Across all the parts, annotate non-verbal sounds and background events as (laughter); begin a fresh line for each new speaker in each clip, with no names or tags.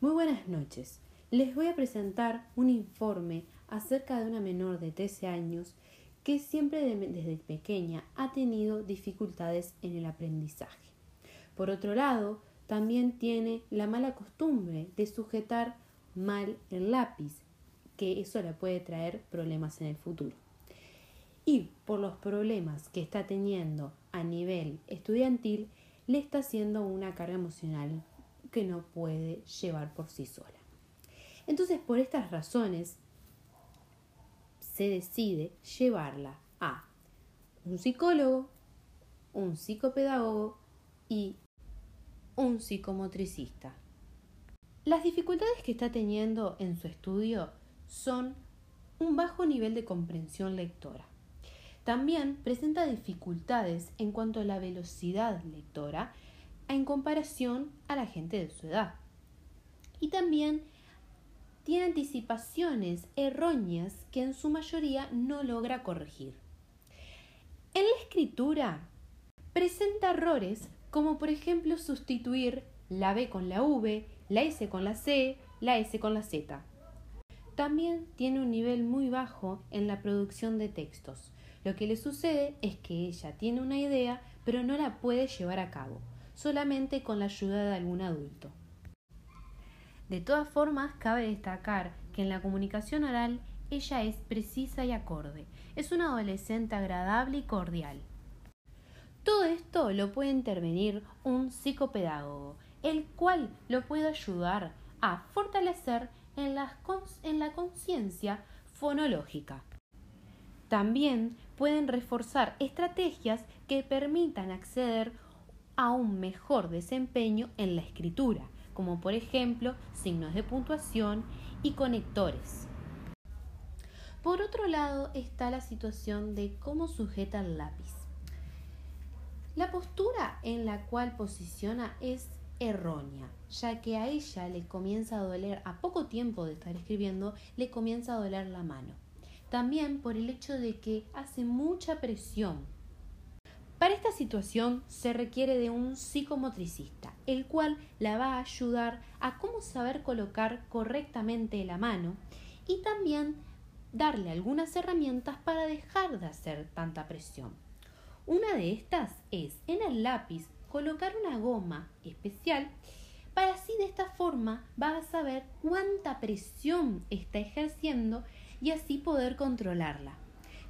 Muy buenas noches. Les voy a presentar un informe acerca de una menor de 13 años que siempre desde pequeña ha tenido dificultades en el aprendizaje. Por otro lado, también tiene la mala costumbre de sujetar mal el lápiz, que eso le puede traer problemas en el futuro. Y por los problemas que está teniendo a nivel estudiantil, le está haciendo una carga emocional que no puede llevar por sí sola. Entonces, por estas razones, se decide llevarla a un psicólogo, un psicopedagogo y un psicomotricista. Las dificultades que está teniendo en su estudio son un bajo nivel de comprensión lectora. También presenta dificultades en cuanto a la velocidad lectora en comparación a la gente de su edad. Y también tiene anticipaciones erróneas que en su mayoría no logra corregir. En la escritura presenta errores como por ejemplo sustituir la B con la V, la S con la C, la S con la Z. También tiene un nivel muy bajo en la producción de textos. Lo que le sucede es que ella tiene una idea pero no la puede llevar a cabo solamente con la ayuda de algún adulto. De todas formas, cabe destacar que en la comunicación oral ella es precisa y acorde. Es una adolescente agradable y cordial. Todo esto lo puede intervenir un psicopedagogo, el cual lo puede ayudar a fortalecer en la, en la conciencia fonológica. También pueden reforzar estrategias que permitan acceder a un mejor desempeño en la escritura, como por ejemplo signos de puntuación y conectores. Por otro lado está la situación de cómo sujeta el lápiz. La postura en la cual posiciona es errónea, ya que a ella le comienza a doler, a poco tiempo de estar escribiendo, le comienza a doler la mano. También por el hecho de que hace mucha presión para esta situación se requiere de un psicomotricista, el cual la va a ayudar a cómo saber colocar correctamente la mano y también darle algunas herramientas para dejar de hacer tanta presión. Una de estas es en el lápiz colocar una goma especial para así de esta forma vas a saber cuánta presión está ejerciendo y así poder controlarla.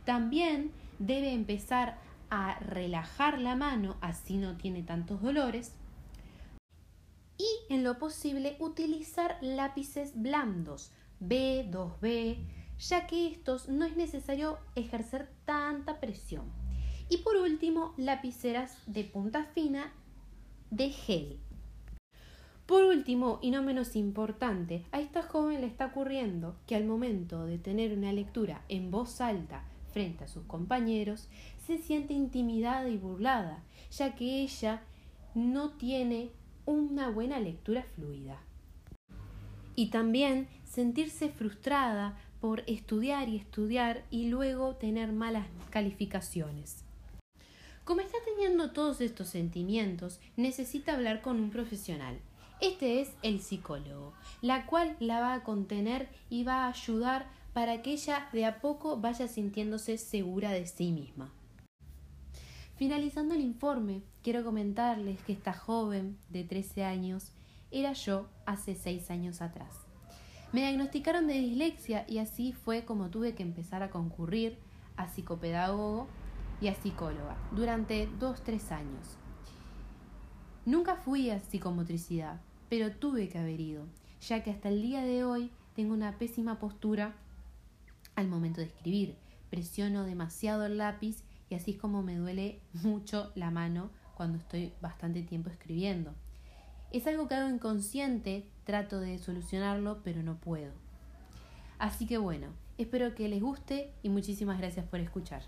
También debe empezar a relajar la mano, así no tiene tantos dolores. Y en lo posible utilizar lápices blandos, B, 2B, ya que estos no es necesario ejercer tanta presión. Y por último, lapiceras de punta fina de gel. Por último, y no menos importante, a esta joven le está ocurriendo que al momento de tener una lectura en voz alta frente a sus compañeros, se siente intimidada y burlada, ya que ella no tiene una buena lectura fluida. Y también sentirse frustrada por estudiar y estudiar y luego tener malas calificaciones. Como está teniendo todos estos sentimientos, necesita hablar con un profesional. Este es el psicólogo, la cual la va a contener y va a ayudar para que ella de a poco vaya sintiéndose segura de sí misma. Finalizando el informe, quiero comentarles que esta joven de 13 años era yo hace 6 años atrás. Me diagnosticaron de dislexia y así fue como tuve que empezar a concurrir a psicopedagogo y a psicóloga durante 2-3 años. Nunca fui a psicomotricidad, pero tuve que haber ido, ya que hasta el día de hoy tengo una pésima postura al momento de escribir. Presiono demasiado el lápiz y así es como me duele (laughs) mucho la mano cuando estoy bastante tiempo escribiendo. Es algo que hago inconsciente, trato de solucionarlo, pero no puedo. Así que bueno, espero que les guste y muchísimas gracias por escuchar.